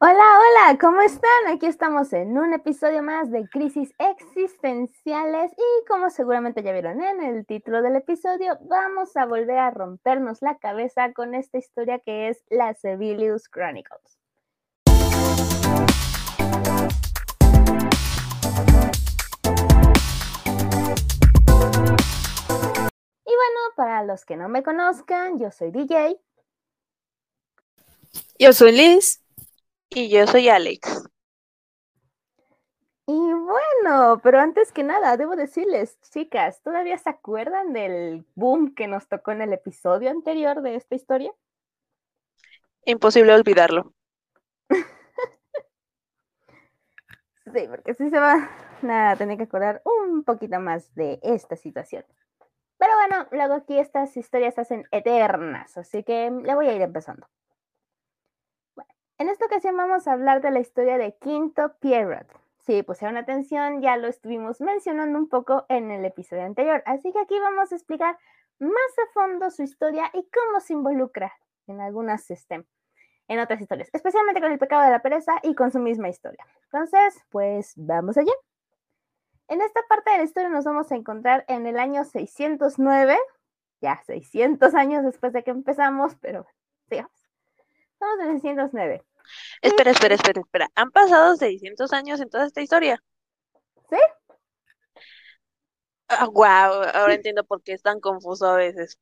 Hola, hola, ¿cómo están? Aquí estamos en un episodio más de Crisis Existenciales y como seguramente ya vieron en el título del episodio, vamos a volver a rompernos la cabeza con esta historia que es la Sevilius Chronicles. Y bueno, para los que no me conozcan, yo soy DJ. Yo soy Liz. Y yo soy Alex. Y bueno, pero antes que nada, debo decirles, chicas, ¿todavía se acuerdan del boom que nos tocó en el episodio anterior de esta historia? Imposible olvidarlo. sí, porque sí se va a tener que acordar un poquito más de esta situación. Pero bueno, luego aquí estas historias se hacen eternas, así que le voy a ir empezando. En esta ocasión vamos a hablar de la historia de Quinto Pierrot. Si pusieron atención, ya lo estuvimos mencionando un poco en el episodio anterior, así que aquí vamos a explicar más a fondo su historia y cómo se involucra en algunas este, en otras historias, especialmente con el pecado de la pereza y con su misma historia. Entonces, pues vamos allá. En esta parte de la historia nos vamos a encontrar en el año 609, ya 600 años después de que empezamos, pero sigamos. En 609. Espera, espera, espera, espera. ¿Han pasado 600 años en toda esta historia? ¿Sí? wow, ah, ahora entiendo por qué es tan confuso a veces.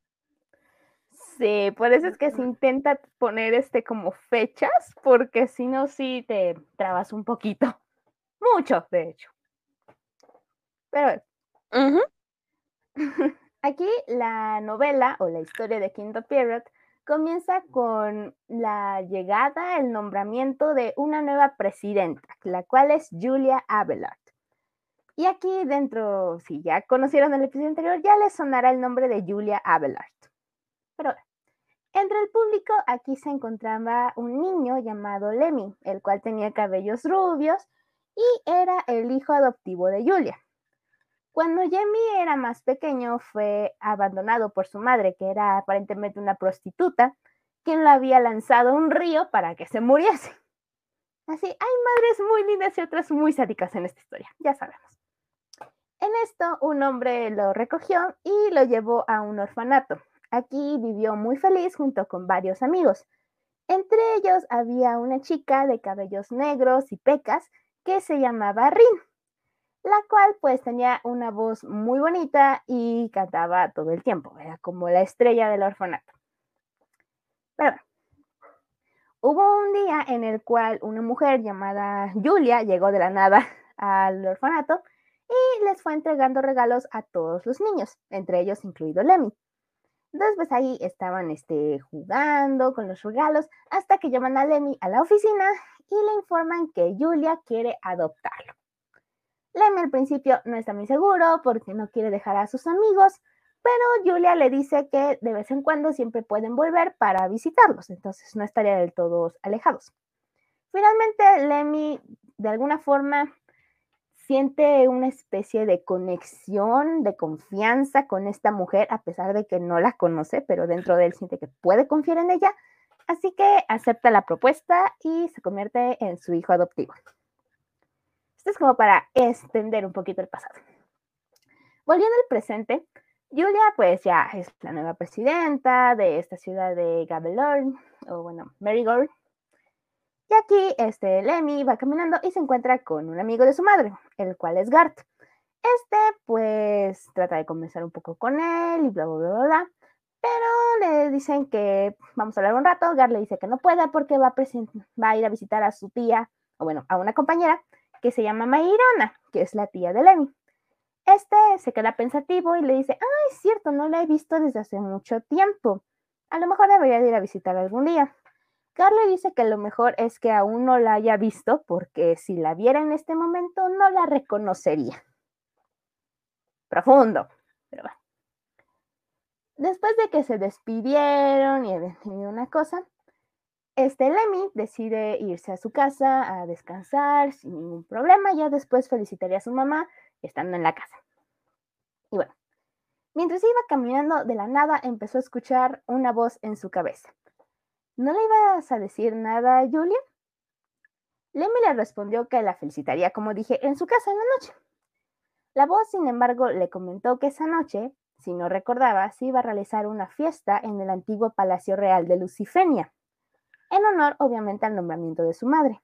Sí, por eso es que se intenta poner este como fechas, porque si no, sí te trabas un poquito. Mucho, de hecho. Pero aquí la novela o la historia de Quinto Pierrot comienza con la llegada, el nombramiento de una nueva presidenta, la cual es Julia Abelard. Y aquí dentro, si ya conocieron el episodio anterior, ya les sonará el nombre de Julia Abelard. Pero entre el público aquí se encontraba un niño llamado Lemmy, el cual tenía cabellos rubios y era el hijo adoptivo de Julia. Cuando Jamie era más pequeño, fue abandonado por su madre, que era aparentemente una prostituta, quien lo había lanzado a un río para que se muriese. Así, hay madres muy lindas y otras muy sádicas en esta historia, ya sabemos. En esto, un hombre lo recogió y lo llevó a un orfanato. Aquí vivió muy feliz junto con varios amigos. Entre ellos había una chica de cabellos negros y pecas que se llamaba Rin la cual pues tenía una voz muy bonita y cantaba todo el tiempo, era como la estrella del orfanato. Pero hubo un día en el cual una mujer llamada Julia llegó de la nada al orfanato y les fue entregando regalos a todos los niños, entre ellos incluido Lemmy. Entonces, pues ahí estaban este, jugando con los regalos hasta que llaman a Lemmy a la oficina y le informan que Julia quiere adoptarlo. Lemmy al principio no está muy seguro porque no quiere dejar a sus amigos, pero Julia le dice que de vez en cuando siempre pueden volver para visitarlos, entonces no estaría del todo alejados. Finalmente, Lemmy de alguna forma siente una especie de conexión, de confianza con esta mujer, a pesar de que no la conoce, pero dentro de él siente que puede confiar en ella, así que acepta la propuesta y se convierte en su hijo adoptivo es como para extender un poquito el pasado. Volviendo al presente, Julia pues ya es la nueva presidenta de esta ciudad de Gabelorn, o bueno, Marigold. Y aquí este Lemmy va caminando y se encuentra con un amigo de su madre, el cual es Gart. Este pues trata de conversar un poco con él y bla, bla, bla, bla. Pero le dicen que vamos a hablar un rato. Gart le dice que no puede porque va a, va a ir a visitar a su tía, o bueno, a una compañera que se llama Mairana, que es la tía de Lemmy. Este se queda pensativo y le dice, ah, es cierto, no la he visto desde hace mucho tiempo. A lo mejor debería ir a visitar algún día. Carly dice que lo mejor es que aún no la haya visto porque si la viera en este momento no la reconocería. Profundo, pero bueno. Después de que se despidieron y habían tenido una cosa, este Lemmy decide irse a su casa a descansar sin ningún problema. Ya después felicitaría a su mamá estando en la casa. Y bueno, mientras iba caminando de la nada, empezó a escuchar una voz en su cabeza. ¿No le ibas a decir nada Julia? Lemmy le respondió que la felicitaría, como dije, en su casa en la noche. La voz, sin embargo, le comentó que esa noche, si no recordaba, se iba a realizar una fiesta en el antiguo Palacio Real de Lucifenia, en honor, obviamente, al nombramiento de su madre.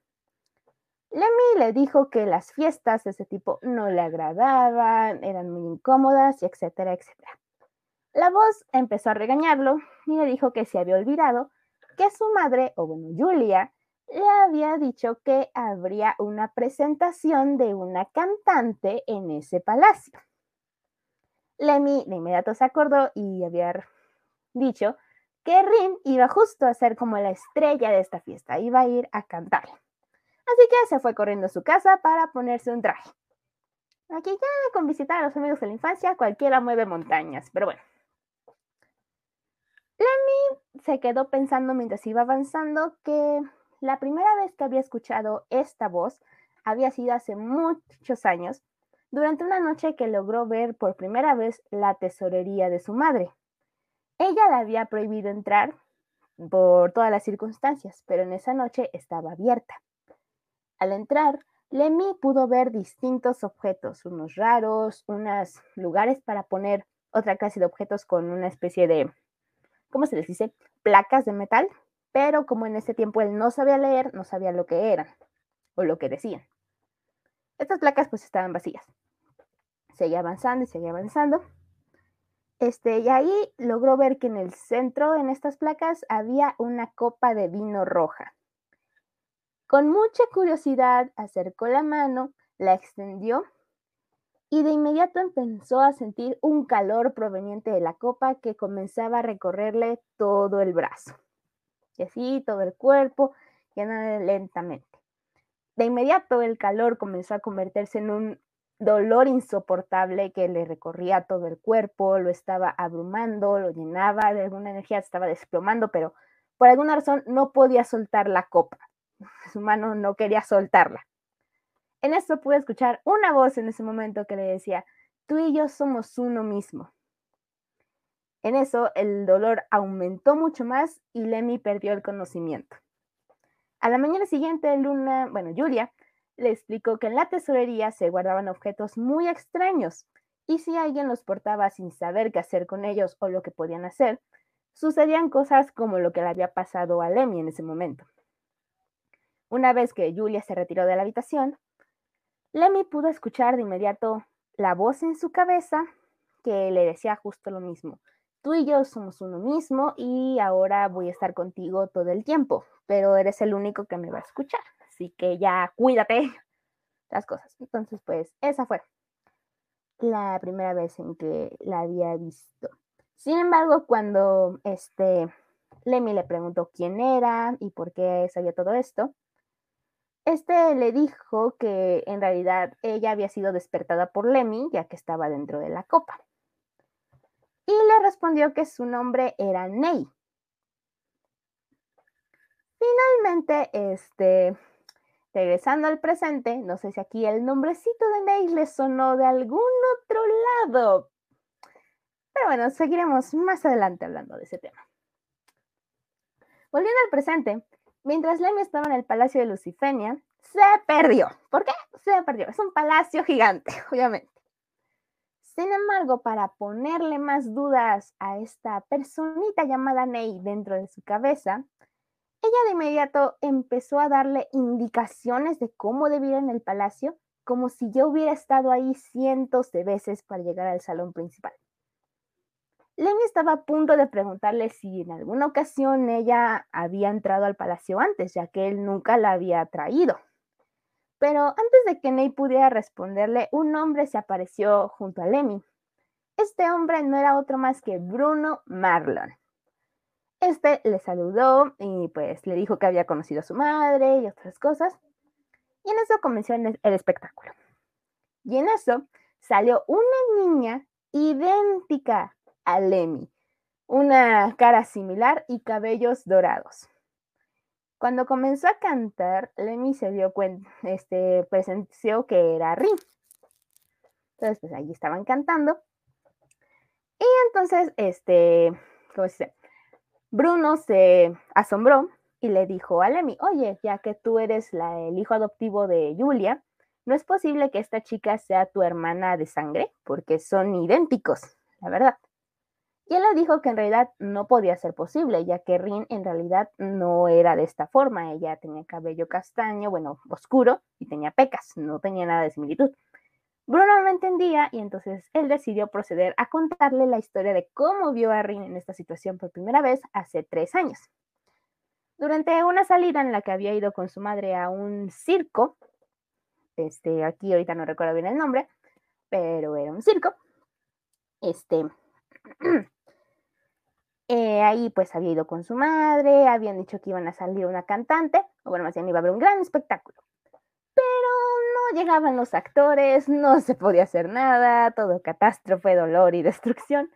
Lemmy le dijo que las fiestas de ese tipo no le agradaban, eran muy incómodas, etcétera, etcétera. La voz empezó a regañarlo y le dijo que se había olvidado que su madre, o bueno, Julia, le había dicho que habría una presentación de una cantante en ese palacio. Lemmy de inmediato se acordó y había dicho que Rin iba justo a ser como la estrella de esta fiesta, iba a ir a cantar. Así que se fue corriendo a su casa para ponerse un traje. Aquí ya con visitar a los amigos de la infancia cualquiera mueve montañas, pero bueno. Lemmy se quedó pensando mientras iba avanzando que la primera vez que había escuchado esta voz había sido hace muchos años, durante una noche que logró ver por primera vez la tesorería de su madre. Ella le había prohibido entrar por todas las circunstancias, pero en esa noche estaba abierta. Al entrar, Lemmy pudo ver distintos objetos, unos raros, unos lugares para poner otra clase de objetos con una especie de, ¿cómo se les dice? Placas de metal pero como en ese tiempo él no sabía leer, no sabía lo que eran o lo que decían. Estas placas pues estaban vacías. Seguía avanzando y seguía avanzando. Este, y ahí logró ver que en el centro, en estas placas, había una copa de vino roja. Con mucha curiosidad acercó la mano, la extendió y de inmediato empezó a sentir un calor proveniente de la copa que comenzaba a recorrerle todo el brazo y así todo el cuerpo, llena lentamente. De inmediato el calor comenzó a convertirse en un dolor insoportable que le recorría todo el cuerpo, lo estaba abrumando, lo llenaba de alguna energía, estaba desplomando, pero por alguna razón no podía soltar la copa. Su mano no quería soltarla. En eso pude escuchar una voz en ese momento que le decía, tú y yo somos uno mismo. En eso el dolor aumentó mucho más y Lemmy perdió el conocimiento. A la mañana siguiente, Luna, bueno, Julia, le explicó que en la tesorería se guardaban objetos muy extraños y si alguien los portaba sin saber qué hacer con ellos o lo que podían hacer, sucedían cosas como lo que le había pasado a Lemmy en ese momento. Una vez que Julia se retiró de la habitación, Lemmy pudo escuchar de inmediato la voz en su cabeza que le decía justo lo mismo tú y yo somos uno mismo y ahora voy a estar contigo todo el tiempo, pero eres el único que me va a escuchar, así que ya cuídate las cosas. Entonces, pues esa fue la primera vez en que la había visto. Sin embargo, cuando este Lemmy le preguntó quién era y por qué sabía todo esto, este le dijo que en realidad ella había sido despertada por Lemmy ya que estaba dentro de la copa y le respondió que su nombre era Ney. Finalmente, este, regresando al presente, no sé si aquí el nombrecito de Ney le sonó de algún otro lado. Pero bueno, seguiremos más adelante hablando de ese tema. Volviendo al presente, mientras Lemmy estaba en el palacio de Lucifenia, se perdió. ¿Por qué? Se perdió. Es un palacio gigante, obviamente. Sin embargo, para ponerle más dudas a esta personita llamada Ney dentro de su cabeza, ella de inmediato empezó a darle indicaciones de cómo debía en el palacio, como si yo hubiera estado ahí cientos de veces para llegar al salón principal. Lemmy estaba a punto de preguntarle si en alguna ocasión ella había entrado al palacio antes, ya que él nunca la había traído. Pero antes de que Ney pudiera responderle, un hombre se apareció junto a Lemmy. Este hombre no era otro más que Bruno Marlon. Este le saludó y pues le dijo que había conocido a su madre y otras cosas. Y en eso comenzó el espectáculo. Y en eso salió una niña idéntica a Lemmy, una cara similar y cabellos dorados. Cuando comenzó a cantar, Lemmy se dio cuenta, este, presenció que era Rin. Entonces, pues ahí estaban cantando. Y entonces, este, ¿cómo se dice? Bruno se asombró y le dijo a Lemmy, oye, ya que tú eres el hijo adoptivo de Julia, no es posible que esta chica sea tu hermana de sangre, porque son idénticos, la verdad. Y él le dijo que en realidad no podía ser posible, ya que Rin en realidad no era de esta forma. Ella tenía cabello castaño, bueno, oscuro, y tenía pecas, no tenía nada de similitud. Bruno no entendía y entonces él decidió proceder a contarle la historia de cómo vio a Rin en esta situación por primera vez hace tres años. Durante una salida en la que había ido con su madre a un circo, este, aquí ahorita no recuerdo bien el nombre, pero era un circo, este, eh, ahí pues había ido con su madre, habían dicho que iban a salir una cantante, o bueno, más bien iba a haber un gran espectáculo llegaban los actores, no se podía hacer nada, todo catástrofe, dolor y destrucción,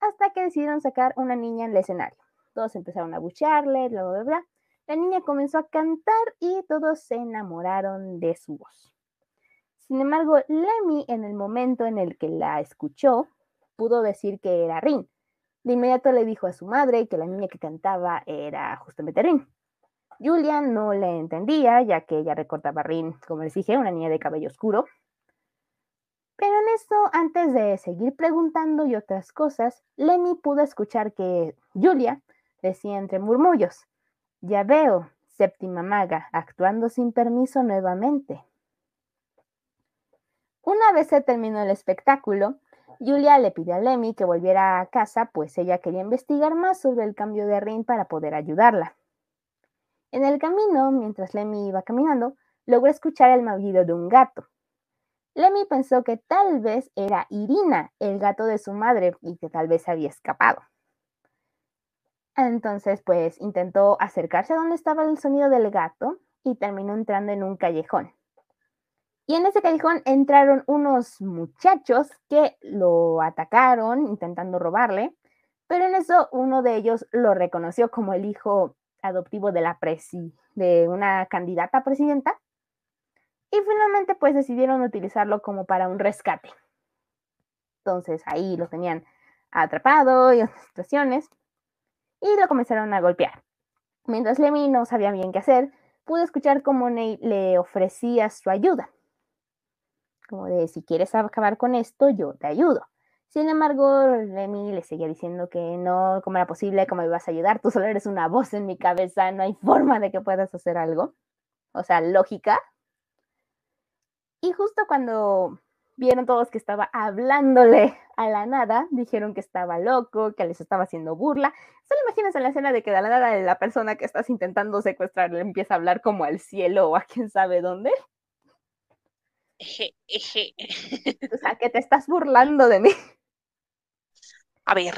hasta que decidieron sacar una niña en el escenario. Todos empezaron a buchearle, bla, bla, bla. La niña comenzó a cantar y todos se enamoraron de su voz. Sin embargo, Lemmy, en el momento en el que la escuchó, pudo decir que era Rin. De inmediato le dijo a su madre que la niña que cantaba era justamente Rin. Julia no le entendía, ya que ella recordaba a Rin, como les dije, una niña de cabello oscuro. Pero en esto, antes de seguir preguntando y otras cosas, Lemmy pudo escuchar que Julia decía entre murmullos, ya veo, séptima maga, actuando sin permiso nuevamente. Una vez se terminó el espectáculo, Julia le pidió a Lemmy que volviera a casa, pues ella quería investigar más sobre el cambio de Rin para poder ayudarla. En el camino, mientras Lemmy iba caminando, logró escuchar el maullido de un gato. Lemmy pensó que tal vez era Irina, el gato de su madre, y que tal vez había escapado. Entonces, pues intentó acercarse a donde estaba el sonido del gato y terminó entrando en un callejón. Y en ese callejón entraron unos muchachos que lo atacaron intentando robarle, pero en eso uno de ellos lo reconoció como el hijo adoptivo de la presi de una candidata presidenta. Y finalmente pues decidieron utilizarlo como para un rescate. Entonces ahí lo tenían atrapado y otras situaciones y lo comenzaron a golpear. Mientras Lemmy no sabía bien qué hacer, pudo escuchar cómo Ney le ofrecía su ayuda. Como de, si quieres acabar con esto, yo te ayudo. Sin embargo, Remy le seguía diciendo que no, cómo era posible, cómo me ibas a ayudar, tú solo eres una voz en mi cabeza, no hay forma de que puedas hacer algo. O sea, lógica. Y justo cuando vieron todos que estaba hablándole a la nada, dijeron que estaba loco, que les estaba haciendo burla. Solo imagínense la escena de que de la nada la persona que estás intentando secuestrar le empieza a hablar como al cielo o a quién sabe dónde. o sea, que te estás burlando de mí. A ver,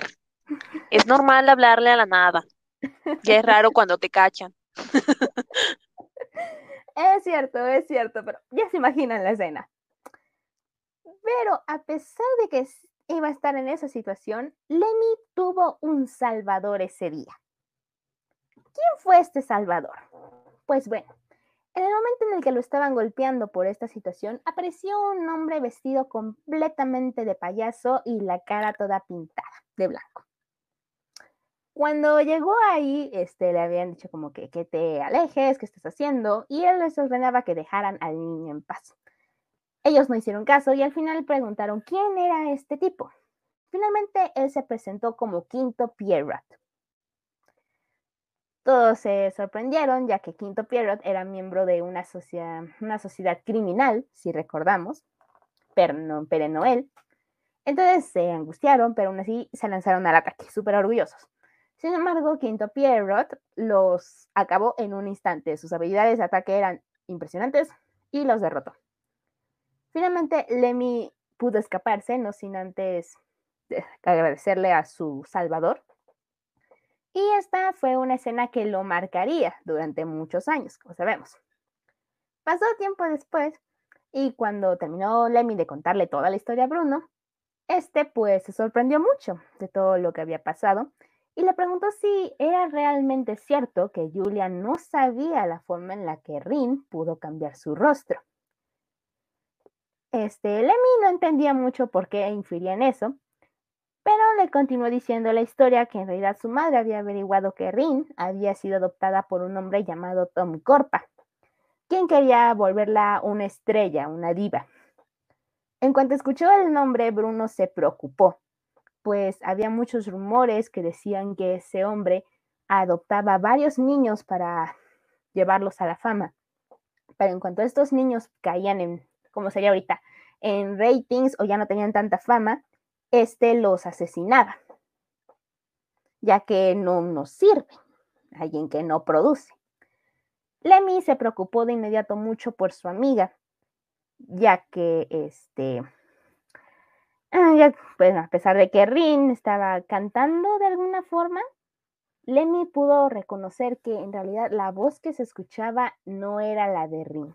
es normal hablarle a la nada. Ya es raro cuando te cachan. Es cierto, es cierto, pero ya se imaginan la escena. Pero a pesar de que iba a estar en esa situación, Lemmy tuvo un salvador ese día. ¿Quién fue este salvador? Pues bueno, en el momento en el que lo estaban golpeando por esta situación, apareció un hombre vestido completamente de payaso y la cara toda pintada de blanco. Cuando llegó ahí, este, le habían dicho como que, que te alejes, que estás haciendo, y él les ordenaba que dejaran al niño en paz. Ellos no hicieron caso y al final preguntaron quién era este tipo. Finalmente él se presentó como Quinto Pierrot, todos se sorprendieron ya que Quinto Pierrot era miembro de una, sociedad criminal, si recordamos, pero no, pero Noel. Entonces se angustiaron, pero aún así se lanzaron al ataque, súper orgullosos. Sin embargo, Quinto Pierrot los acabó en un instante. Sus habilidades de ataque eran impresionantes y los derrotó. Finalmente, Lemmy pudo escaparse, no sin antes agradecerle a su salvador, y esta fue una escena que lo marcaría durante muchos años, como sabemos. Pasó tiempo después y cuando terminó Lemmy de contarle toda la historia a Bruno, este pues se sorprendió mucho de todo lo que había pasado y le preguntó si era realmente cierto que Julia no sabía la forma en la que Rin pudo cambiar su rostro. Este, Lemmy no entendía mucho por qué infería en eso, Pero le continuó diciendo la historia que en realidad su madre había averiguado que Rin había sido adoptada por un hombre llamado Tom Corpa, quien quería volverla una estrella, una diva. En cuanto escuchó el nombre, Bruno se preocupó, pues había muchos rumores que decían que ese hombre adoptaba varios niños para llevarlos a la fama. Pero en cuanto estos niños caían en, como sería ahorita, en ratings o ya no tenían tanta fama, este los asesinaba, ya que no nos sirve, alguien que no produce. Lemmy se preocupó de inmediato mucho por su amiga, ya que este, ah, pues, a pesar de que Rin estaba cantando de alguna forma, Lemmy pudo reconocer que en realidad la voz que se escuchaba no era la de Rin.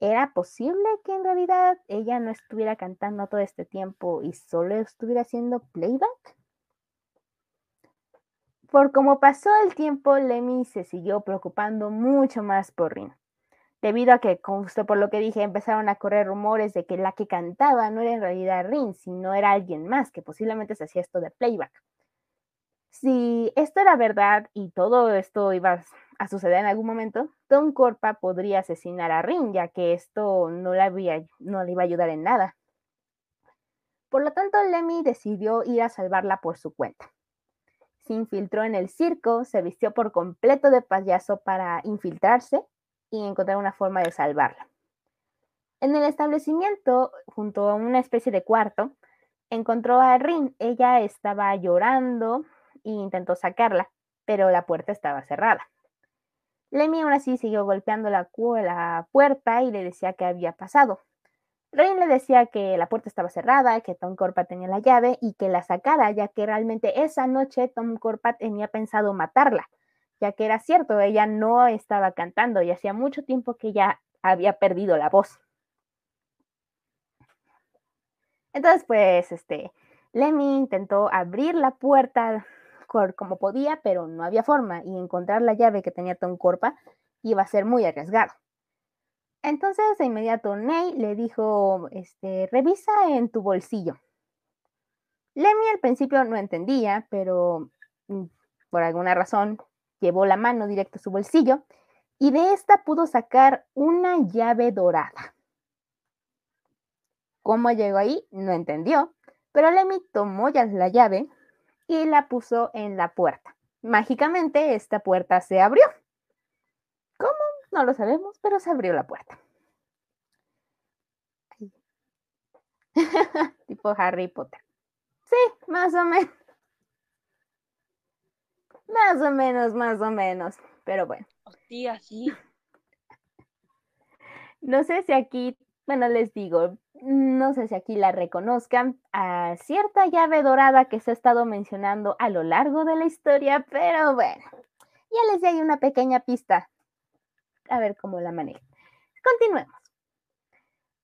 ¿Era posible que en realidad ella no estuviera cantando todo este tiempo y solo estuviera haciendo playback? Por como pasó el tiempo, Lemmy se siguió preocupando mucho más por Rin, debido a que, justo por lo que dije, empezaron a correr rumores de que la que cantaba no era en realidad Rin, sino era alguien más que posiblemente se hacía esto de playback. Si esto era verdad y todo esto iba a suceder en algún momento, Tom Corpa podría asesinar a Rin, ya que esto no, no le iba a ayudar en nada. Por lo tanto, Lemmy decidió ir a salvarla por su cuenta. Se infiltró en el circo, se vistió por completo de payaso para infiltrarse y encontrar una forma de salvarla. En el establecimiento, junto a una especie de cuarto, encontró a Rin. Ella estaba llorando e intentó sacarla, pero la puerta estaba cerrada. Lemmy aún así siguió golpeando la, puerta y le decía qué había pasado. Rain le decía que la puerta estaba cerrada, que Tom Corpa tenía la llave y que la sacara, ya que realmente esa noche Tom Corpa tenía pensado matarla, ya que era cierto, ella no estaba cantando y hacía mucho tiempo que ya había perdido la voz. Entonces, pues, este, Lemmy intentó abrir la puerta como podía, pero no había forma y encontrar la llave que tenía Tom Corpa iba a ser muy arriesgado. Entonces, de inmediato, Ney le dijo, este, revisa en tu bolsillo. Lemmy al principio no entendía, pero mm, por alguna razón llevó la mano directo a su bolsillo y de esta pudo sacar una llave dorada. ¿Cómo llegó ahí? No entendió, pero Lemmy tomó ya la llave, y la puso en la puerta. Mágicamente esta puerta se abrió. ¿Cómo? No lo sabemos, pero se abrió la puerta. tipo Harry Potter. Sí, más o menos. Más o menos, más o menos. Pero bueno. Sí, así. No sé si aquí, bueno, les digo, no sé si aquí la reconozcan, a cierta llave dorada que se ha estado mencionando a lo largo de la historia, pero bueno, ya les di una pequeña pista. A ver cómo la manejo. Continuemos.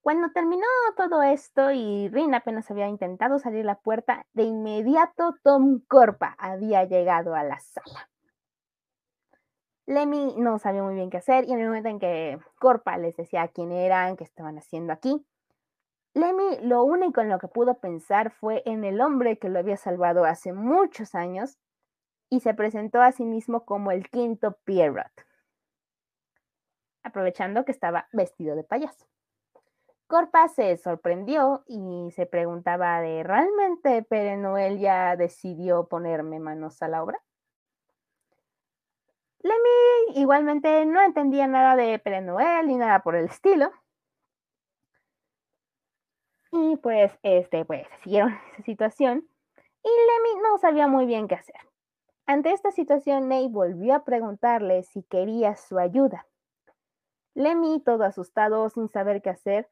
Cuando terminó todo esto y Rin apenas había intentado salir la puerta, de inmediato Tom Corpa había llegado a la sala. Lemmy no sabía muy bien qué hacer y en el momento en que Corpa les decía quién eran, qué estaban haciendo aquí, Lemmy lo único en lo que pudo pensar fue en el hombre que lo había salvado hace muchos años y se presentó a sí mismo como el quinto Pierrot, aprovechando que estaba vestido de payaso. Corpa se sorprendió y se preguntaba de ¿realmente Pere Noel ya decidió ponerme manos a la obra? Lemmy igualmente no entendía nada de Pere Noel ni nada por el estilo, y pues, este, pues, siguieron esa situación y Lemmy no sabía muy bien qué hacer. Ante esta situación, Ney volvió a preguntarle si quería su ayuda. Lemmy, todo asustado, sin saber qué hacer,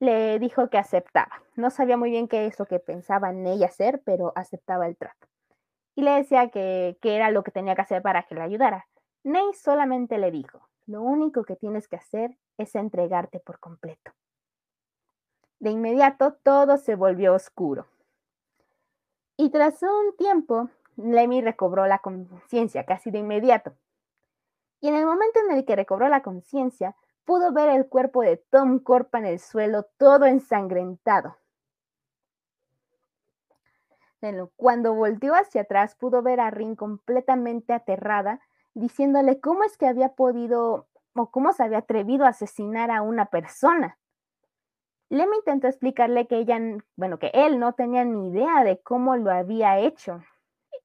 le dijo que aceptaba. No sabía muy bien qué es lo que pensaba Ney hacer, pero aceptaba el trato. Y le decía que, que era lo que tenía que hacer para que le ayudara. Ney solamente le dijo, lo único que tienes que hacer es entregarte por completo. De inmediato todo se volvió oscuro. Y tras un tiempo, Lemmy recobró la conciencia casi de inmediato. Y en el momento en el que recobró la conciencia, pudo ver el cuerpo de Tom Corpa en el suelo todo ensangrentado. cuando volteó hacia atrás pudo ver a Rin completamente aterrada, diciéndole cómo es que había podido o cómo se había atrevido a asesinar a una persona. Lem intentó explicarle que ella, bueno, que él no tenía ni idea de cómo lo había hecho.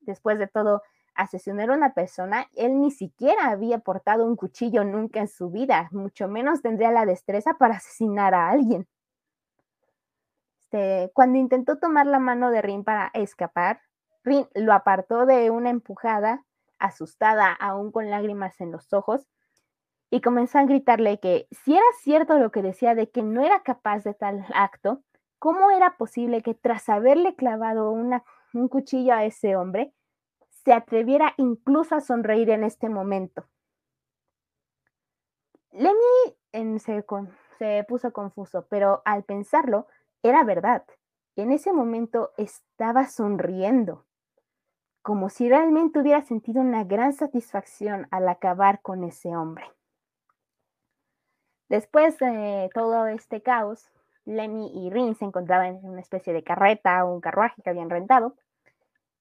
Después de todo, asesinar a una persona, él ni siquiera había portado un cuchillo nunca en su vida, mucho menos tendría la destreza para asesinar a alguien. Este, cuando intentó tomar la mano de Rin para escapar, Rin lo apartó de una empujada, asustada, aún con lágrimas en los ojos, y comenzó a gritarle que si era cierto lo que decía de que no era capaz de tal acto, ¿cómo era posible que tras haberle clavado un cuchillo a ese hombre, se atreviera incluso a sonreír en este momento? Lemmy se, se puso confuso, pero al pensarlo, era verdad. En ese momento estaba sonriendo, como si realmente hubiera sentido una gran satisfacción al acabar con ese hombre. Después de todo este caos, Lemmy y Rin se encontraban en una especie de carreta o un carruaje que habían rentado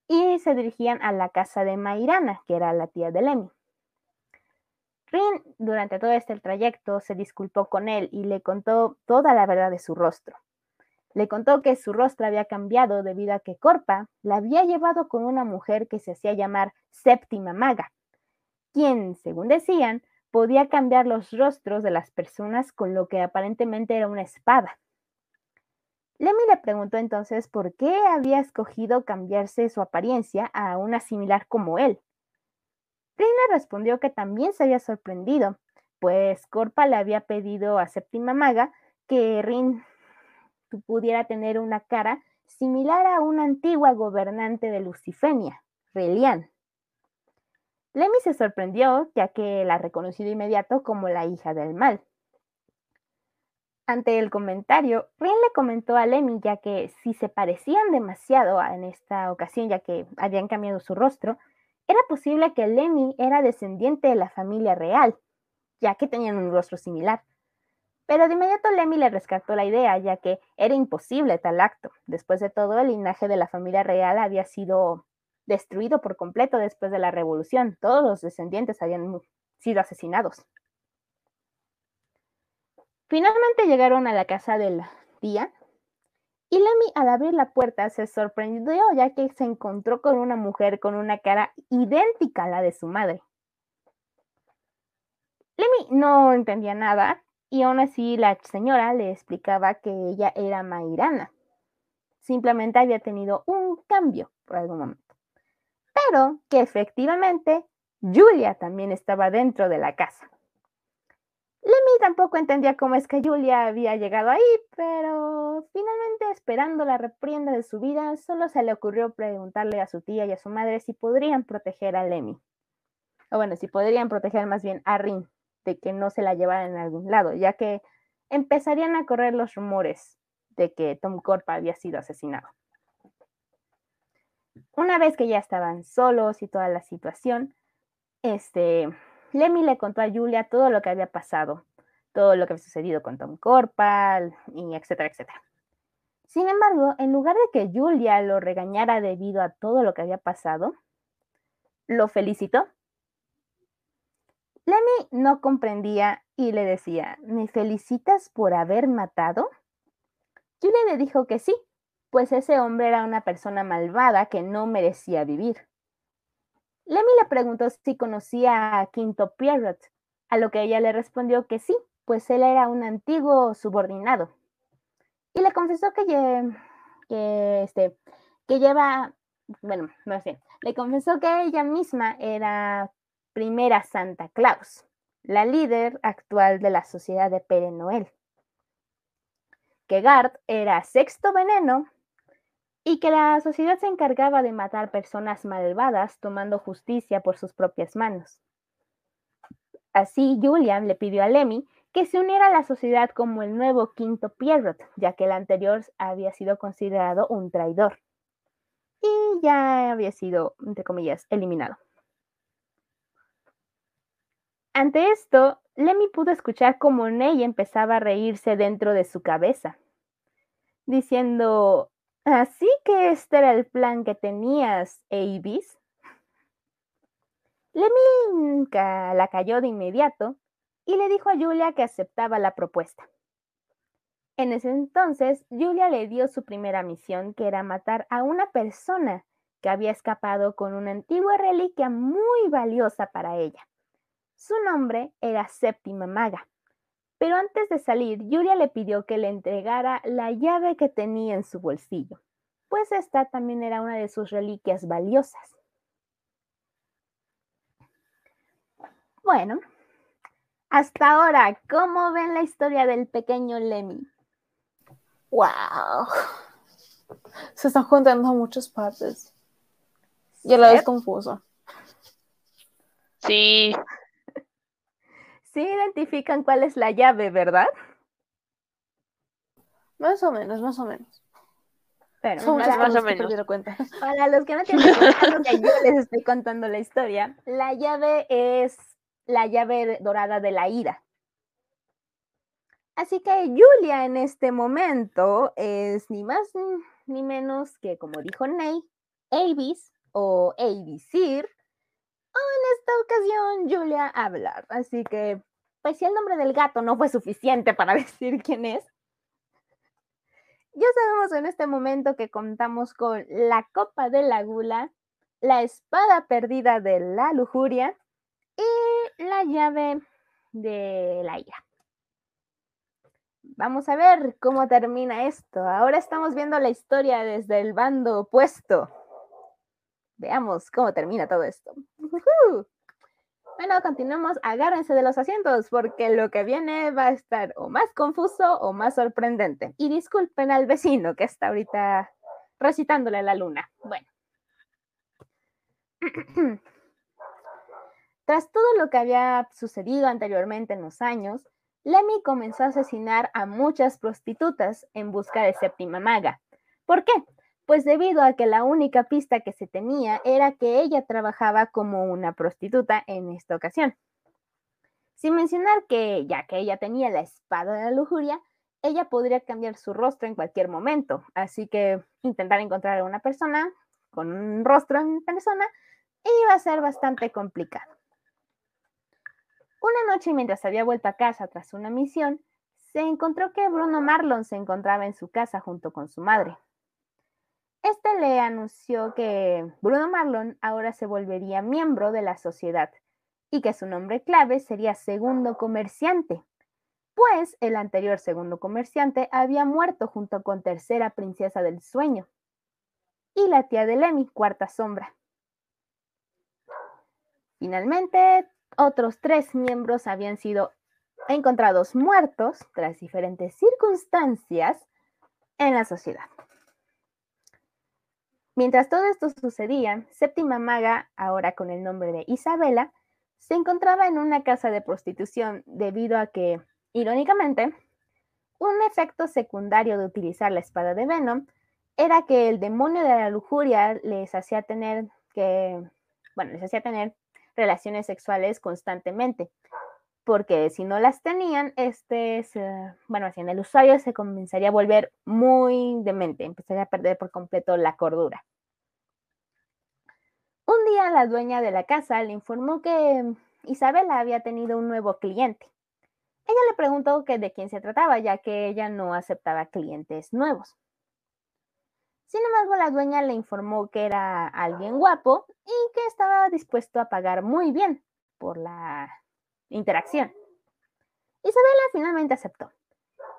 y se dirigían a la casa de Mairana, que era la tía de Lemmy. Rin, durante todo este trayecto, se disculpó con él y le contó toda la verdad de su rostro. Le contó que su rostro había cambiado debido a que Corpa la había llevado con una mujer que se hacía llamar Séptima Maga, quien, según decían, podía cambiar los rostros de las personas con lo que aparentemente era una espada. Lemmy le preguntó entonces por qué había escogido cambiarse su apariencia a una similar como él. Reina respondió que también se había sorprendido, pues Corpa le había pedido a Séptima Maga que Rin pudiera tener una cara similar a una antigua gobernante de Lucifenia, Relian. Lemmy se sorprendió, ya que la reconoció de inmediato como la hija del mal. Ante el comentario, Rien le comentó a Lemmy ya que si se parecían demasiado en esta ocasión, ya que habían cambiado su rostro, era posible que Lemmy era descendiente de la familia real, ya que tenían un rostro similar. Pero de inmediato Lemmy le rescató la idea, ya que era imposible tal acto. Después de todo, el linaje de la familia real había sido destruido por completo después de la revolución. Todos los descendientes habían sido asesinados. Finalmente llegaron a la casa de la tía y Lemmy al abrir la puerta se sorprendió ya que se encontró con una mujer con una cara idéntica a la de su madre. Lemmy no entendía nada y aún así la señora le explicaba que ella era Mairana. Simplemente había tenido un cambio por algún momento que efectivamente Julia también estaba dentro de la casa. Lemmy tampoco entendía cómo es que Julia había llegado ahí, pero finalmente, esperando la reprienda de su vida, solo se le ocurrió preguntarle a su tía y a su madre si podrían proteger a Lemmy. O bueno, si podrían proteger más bien a Rin de que no se la llevaran a algún lado, ya que empezarían a correr los rumores de que Tom Corpa había sido asesinado. Una vez que ya estaban solos y toda la situación, este, Lemmy le contó a Julia todo lo que había pasado, todo lo que había sucedido con Tom Corpal, y etcétera, etcétera. Sin embargo, en lugar de que Julia lo regañara debido a todo lo que había pasado, lo felicitó. Lemmy no comprendía y le decía, ¿me felicitas por haber matado? Julia le dijo que sí, pues ese hombre era una persona malvada que no merecía vivir. Lemmy le preguntó si conocía a Quinto Pierrot, a lo que ella le respondió que sí, pues él era un antiguo subordinado. Y le confesó que, este, que lleva, bueno, no sé, le confesó que ella misma era primera Santa Claus, la líder actual de la sociedad de Pere Noel. Que Gard era sexto veneno y que la sociedad se encargaba de matar personas malvadas tomando justicia por sus propias manos. Así, Julian le pidió a Lemmy que se uniera a la sociedad como el nuevo quinto Pierrot, ya que el anterior había sido considerado un traidor y ya había sido, entre comillas, eliminado. Ante esto, Lemmy pudo escuchar cómo Ney empezaba a reírse dentro de su cabeza, diciendo, Así que este era el plan que tenías, Avis. Leminka la cayó de inmediato y le dijo a Julia que aceptaba la propuesta. En ese entonces, Julia le dio su primera misión, que era matar a una persona que había escapado con una antigua reliquia muy valiosa para ella. Su nombre era Séptima Maga. Pero antes de salir, Julia le pidió que le entregara la llave que tenía en su bolsillo, pues esta también era una de sus reliquias valiosas. Bueno, hasta ahora, ¿cómo ven la historia del pequeño Lemmy? ¡Wow! Se están juntando muchas partes. Y a la vez confuso. Sí. Sí identifican cuál es la llave, ¿verdad? Más o menos, más o menos. Pero Son más o menos. cuenta. para los que no tienen idea, que yo les estoy contando la historia, la llave es la llave dorada de la ira. Así que Julia en este momento es ni más ni menos que, como dijo Ney, Avis o Avisir, o en esta ocasión Julia Abelard. Así que, pues si el nombre del gato no fue suficiente para decir quién es, ya sabemos en este momento que contamos con la copa de la gula, la espada perdida de la lujuria y la llave de la ira. Vamos a ver cómo termina esto. Ahora estamos viendo la historia desde el bando opuesto. Veamos cómo termina todo esto. Ujú. Bueno, continuemos. Agárrense de los asientos porque lo que viene va a estar o más confuso o más sorprendente. Y disculpen al vecino que está ahorita recitándole a la luna. Bueno. Tras todo lo que había sucedido anteriormente en los años, Lemmy comenzó a asesinar a muchas prostitutas en busca de séptima maga. ¿Por qué? Pues debido a que la única pista que se tenía era que ella trabajaba como una prostituta en esta ocasión. Sin mencionar que, ya que ella tenía la espada de la lujuria, ella podría cambiar su rostro en cualquier momento. Así que intentar encontrar a una persona con un rostro en persona iba a ser bastante complicado. Una noche, mientras había vuelto a casa tras una misión, se encontró que Bruno Marlon se encontraba en su casa junto con su madre. Este le anunció que Bruno Marlon ahora se volvería miembro de la sociedad y que su nombre clave sería segundo comerciante, pues el anterior segundo comerciante había muerto junto con tercera princesa del sueño y la tía de Lemmy, cuarta sombra. Finalmente, otros tres miembros habían sido encontrados muertos tras diferentes circunstancias en la sociedad. Mientras todo esto sucedía, Séptima Maga, ahora con el nombre de Isabela, se encontraba en una casa de prostitución debido a que, irónicamente, un efecto secundario de utilizar la espada de Venom era que el demonio de la lujuria les hacía tener que, bueno, les hacía tener relaciones sexuales constantemente, porque si no las tenían, este, se- bueno, así en el usuario se comenzaría a volver muy demente, empezaría a perder por completo la cordura. Un día la dueña de la casa le informó que Isabela había tenido un nuevo cliente. Ella le preguntó que de quién se trataba, ya que ella no aceptaba clientes nuevos. Sin embargo, la dueña le informó que era alguien guapo y que estaba dispuesto a pagar muy bien por la interacción. Isabela finalmente aceptó.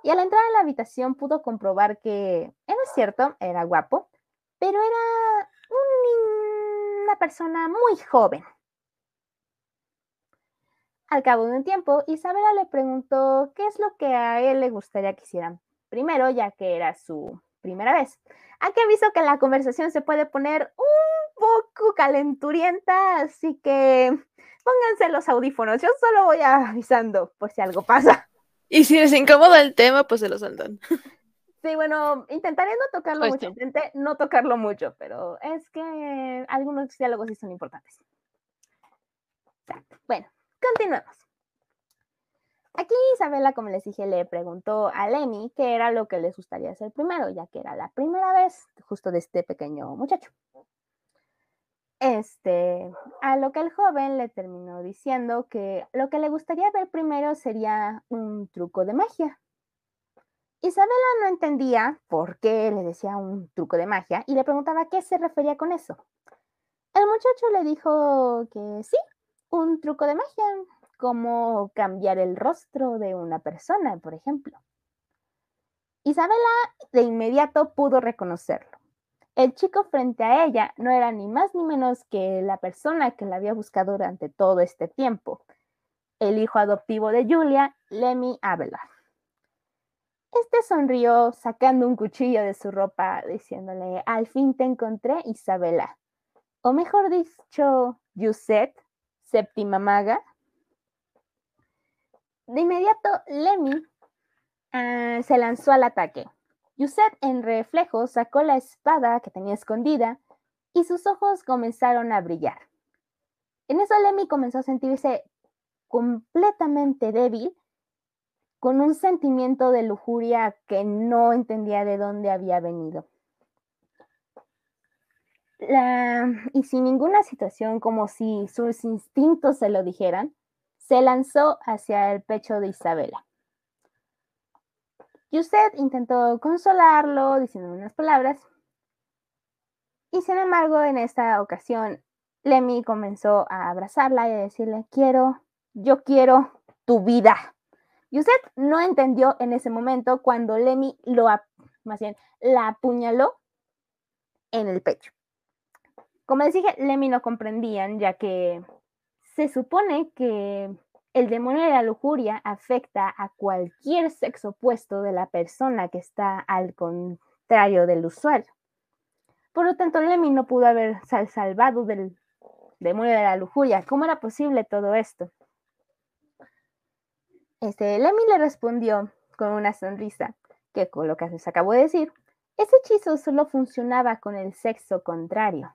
Y al entrar a la habitación pudo comprobar que era cierto, era guapo, pero era un- una persona muy joven. Al cabo de un tiempo, Isabela le preguntó qué es lo que a él le gustaría que hicieran primero, ya que era su primera vez. Aquí aviso que la conversación se puede poner un poco calenturienta, así que pónganse los audífonos. Yo solo voy avisando por si algo pasa. Y si les incomoda el tema, pues se lo saltan. Sí, bueno, intentaré no tocarlo Pues mucho, intenté no tocarlo mucho, pero es que algunos diálogos sí son importantes. Bueno, continuemos. Aquí Isabela, como les dije, le preguntó a Lemmy qué era lo que les gustaría hacer primero, ya que era la primera vez justo de este pequeño muchacho. Este, a lo que el joven le terminó diciendo que lo que le gustaría ver primero sería un truco de magia. Isabela no entendía por qué le decía un truco de magia y le preguntaba qué se refería con eso. El muchacho le dijo que sí, un truco de magia, como cambiar el rostro de una persona, por ejemplo. Isabela de inmediato pudo reconocerlo. El chico frente a ella no era ni más ni menos que la persona que la había buscado durante todo este tiempo, el hijo adoptivo de Julia, Lemmy Abelard. Este sonrió sacando un cuchillo de su ropa, diciéndole, al fin te encontré, Isabela. O mejor dicho, Yuset, séptima maga. De inmediato, Lemmy ah, se lanzó al ataque. Yuset en reflejo sacó la espada que tenía escondida y sus ojos comenzaron a brillar. En eso Lemmy comenzó a sentirse completamente débil, con un sentimiento de lujuria que no entendía de dónde había venido. y sin ninguna situación, como si sus instintos se lo dijeran, se lanzó hacia el pecho de Isabela. Yuset intentó consolarlo diciendo unas palabras. Y sin embargo, en esta ocasión, Lemmy comenzó a abrazarla y a decirle, quiero, yo quiero tu vida. Yuset no entendió en ese momento cuando Lemmy lo, la apuñaló en el pecho. Como les dije, Lemmy no comprendían, ya que se supone que el demonio de la lujuria afecta a cualquier sexo opuesto de la persona que está al contrario del usuario. Por lo tanto, Lemmy no pudo haber salvado del demonio de la lujuria. ¿Cómo era posible todo esto? Este, Lemmy le respondió con una sonrisa, que con lo que se acabó de decir, ese hechizo solo funcionaba con el sexo contrario.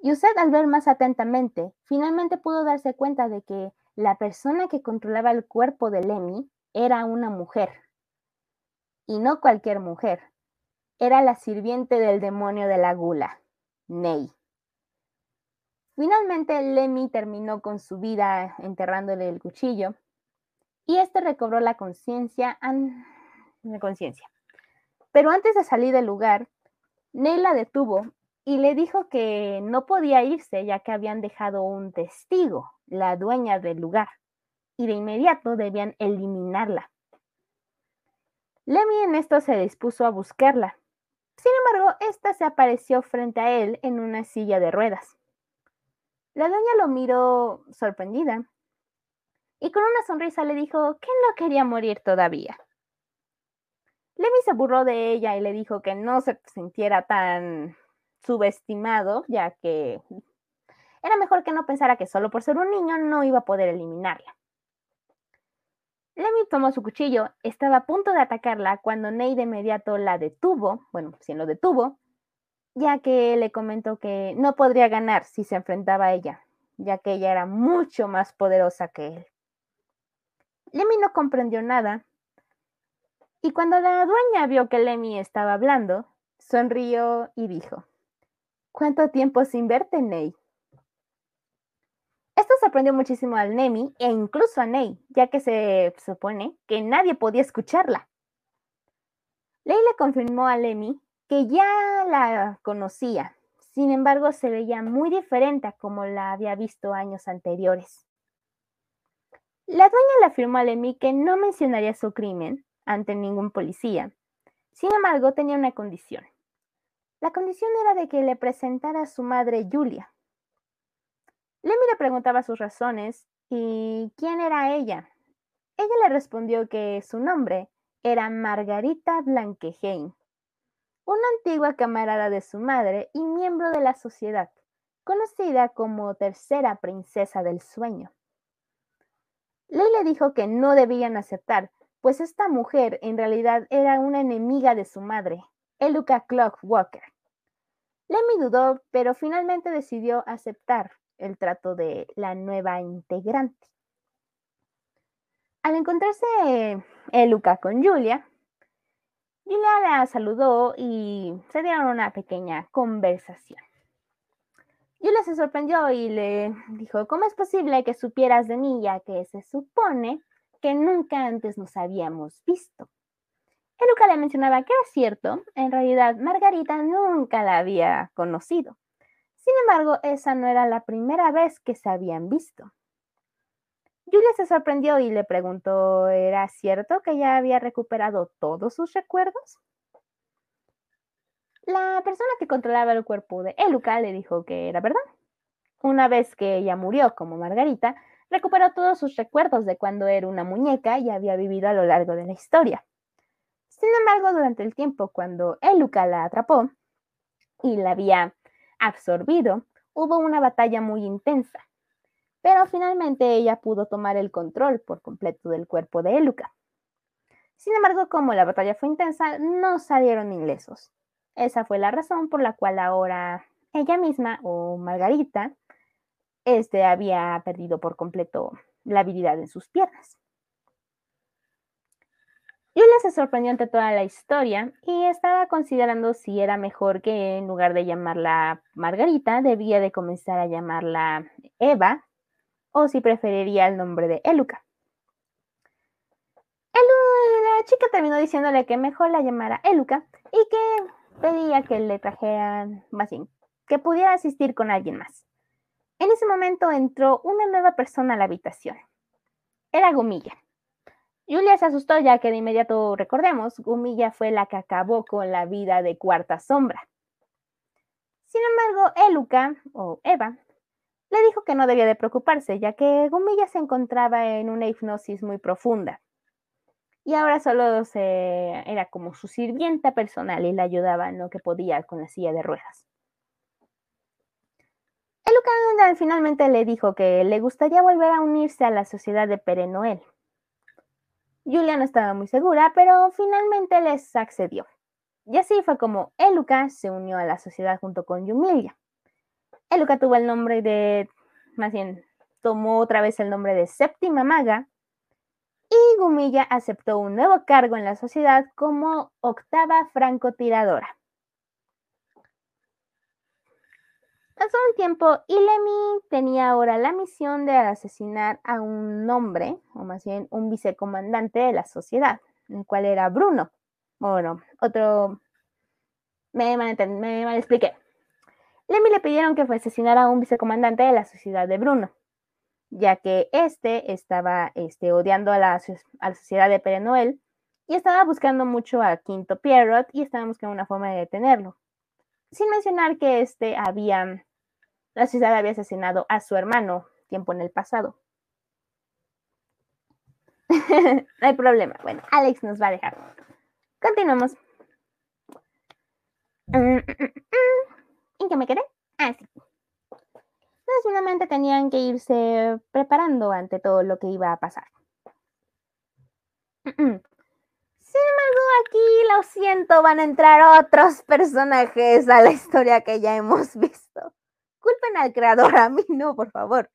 Y usted al ver más atentamente, finalmente pudo darse cuenta de que la persona que controlaba el cuerpo de Lemmy era una mujer. Y no cualquier mujer. Era la sirviente del demonio de la gula, Ney. Finalmente Lemmy terminó con su vida enterrándole el cuchillo y este recobró la conciencia. Conciencia. Pero antes de salir del lugar, Ney la detuvo y le dijo que no podía irse ya que habían dejado un testigo, la dueña del lugar, y de inmediato debían eliminarla. Lemmy en esto se dispuso a buscarla. Sin embargo, ésta se apareció frente a él en una silla de ruedas. La dueña lo miró sorprendida y con una sonrisa le dijo que no quería morir todavía. Lemmy se burló de ella y le dijo que no se sintiera tan subestimado, ya que era mejor que no pensara que solo por ser un niño no iba a poder eliminarla. Lemmy tomó su cuchillo, estaba a punto de atacarla cuando Ney de inmediato la detuvo, bueno, si lo detuvo, ya que le comentó que no podría ganar si se enfrentaba a ella, ya que ella era mucho más poderosa que él. Lemmy no comprendió nada, y cuando la dueña vio que Lemmy estaba hablando, sonrió y dijo, ¿Cuánto tiempo sin verte, Ney? Esto sorprendió muchísimo al Nemi e incluso a Ney, ya que se supone que nadie podía escucharla. Ley le confirmó a Lemmy que ya la conocía, sin embargo se veía muy diferente a como la había visto años anteriores. La dueña le afirmó a Lemmy que no mencionaría su crimen ante ningún policía. Sin embargo, tenía una condición. La condición era de que le presentara a su madre Julia. Lemmy le preguntaba sus razones y quién era ella. Ella le respondió que su nombre era Margarita Blanqueheim, una antigua camarada de su madre y miembro de la sociedad, conocida como tercera princesa del sueño. Ley le dijo que no debían aceptar, pues esta mujer en realidad era una enemiga de su madre, Eluka Clockwalker. Lemmy dudó, pero finalmente decidió aceptar el trato de la nueva integrante. Al encontrarse Eluca con Julia, Julia la saludó y se dieron una pequeña conversación. Julia se sorprendió y le dijo, ¿cómo es posible que supieras de mí ya que se supone que nunca antes nos habíamos visto? Eluca le mencionaba que era cierto, en realidad Margarita nunca la había conocido. Sin embargo, esa no era la primera vez que se habían visto. Julia se sorprendió y le preguntó, ¿era cierto que ya había recuperado todos sus recuerdos? La persona que controlaba el cuerpo de Eluca le dijo que era verdad. Una vez que ella murió como Margarita, recuperó todos sus recuerdos de cuando era una muñeca y había vivido a lo largo de la historia. Sin embargo, durante el tiempo cuando Eluca la atrapó y la había absorbido, hubo una batalla muy intensa pero finalmente ella pudo tomar el control por completo del cuerpo de Eluca. Sin embargo, como la batalla fue intensa, no salieron ilesos. Esa fue la razón por la cual ahora ella misma o Margarita este, había perdido por completo la habilidad en sus piernas. Julia se sorprendió ante toda la historia y estaba considerando si era mejor que en lugar de llamarla Margarita, debía de comenzar a llamarla Eva o si preferiría el nombre de Eluca. la chica terminó diciéndole que mejor la llamara Eluca y que pedía que le trajeran, más bien, que pudiera asistir con alguien más. En ese momento entró una nueva persona a la habitación. Era Gumilla. Julia se asustó ya que de inmediato recordemos, Gumilla fue la que acabó con la vida de Cuarta Sombra. Sin embargo, Eluca, o Eva, le dijo que no debía de preocuparse, ya que Gumilla se encontraba en una hipnosis muy profunda. Y ahora solo era como su sirvienta personal y le ayudaba en lo que podía con la silla de ruedas. El finalmente le dijo que le gustaría volver a unirse a la sociedad de Pere Noel. Julia no estaba muy segura, pero finalmente les accedió. Y así fue como Eluca se unió a la sociedad junto con Yumilia. Eluca tuvo el nombre de, más bien, tomó otra vez el nombre de séptima maga y Gumilla aceptó un nuevo cargo en la sociedad como octava francotiradora. Pasó un tiempo y Lemmy tenía ahora la misión de asesinar a un hombre, o más bien un vicecomandante de la sociedad, el cual era Bruno. Bueno, otro... Me, mal expliqué. Lemmy le pidieron que asesinara a un vicecomandante de la sociedad de Bruno, ya que éste estaba este, odiando a la, sociedad de Pere Noel y estaba buscando mucho a Quinto Pierrot y estaba buscando una forma de detenerlo. Sin mencionar que este había, la sociedad había asesinado a su hermano tiempo en el pasado. no hay problema. Bueno, Alex nos va a dejar. Continuamos. Mm, mm, mm, ¿En qué me quedé? Ah, sí. Tenían que irse preparando ante todo lo que iba a pasar. Sin embargo, aquí lo siento, van a entrar otros personajes a la historia que ya hemos visto. Culpen al creador, a mí no, por favor.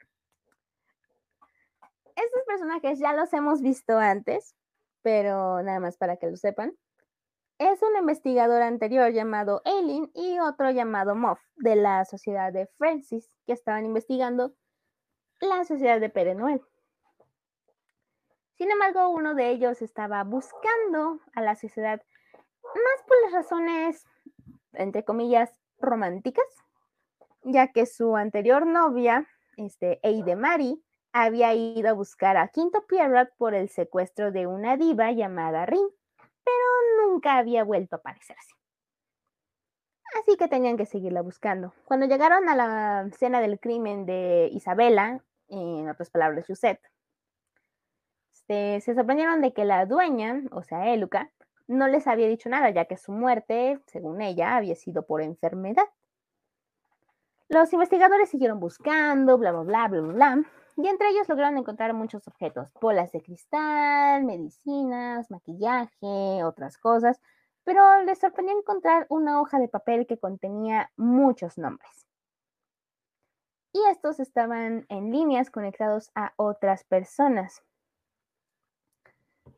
Estos personajes ya los hemos visto antes, pero nada más para que lo sepan es un investigador anterior llamado Aileen y otro llamado Moff de la sociedad de Francis que estaban investigando la sociedad de Pere Noel. Sin embargo, uno de ellos estaba buscando a la sociedad más por las razones, entre comillas, románticas, ya que su anterior novia, este, Eide Mari, había ido a buscar a Quinto Pierrot por el secuestro de una diva llamada Rin pero nunca había vuelto a aparecerse. Así que tenían que seguirla buscando. Cuando llegaron a la escena del crimen de Isabela, en otras palabras, Josette, este, se sorprendieron de que la dueña, o sea, Eluca, no les había dicho nada, ya que su muerte, según ella, había sido por enfermedad. Los investigadores siguieron buscando, bla, bla, bla, bla, bla, y entre ellos lograron encontrar muchos objetos, bolas de cristal, medicinas, maquillaje, otras cosas, pero les sorprendió encontrar una hoja de papel que contenía muchos nombres. Y estos estaban en líneas conectados a otras personas.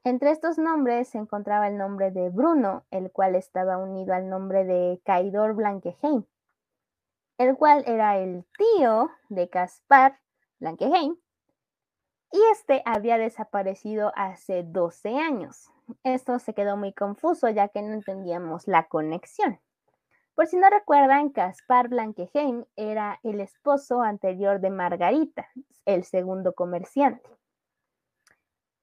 Entre estos nombres se encontraba el nombre de Bruno, el cual estaba unido al nombre de Caidor Blankeheim, el cual era el tío de Caspar Blankeheim, y este había desaparecido hace 12 años. Esto se quedó muy confuso ya que no entendíamos la conexión. Por si no recuerdan, Caspar Blankeheim era el esposo anterior de Margarita, el segundo comerciante.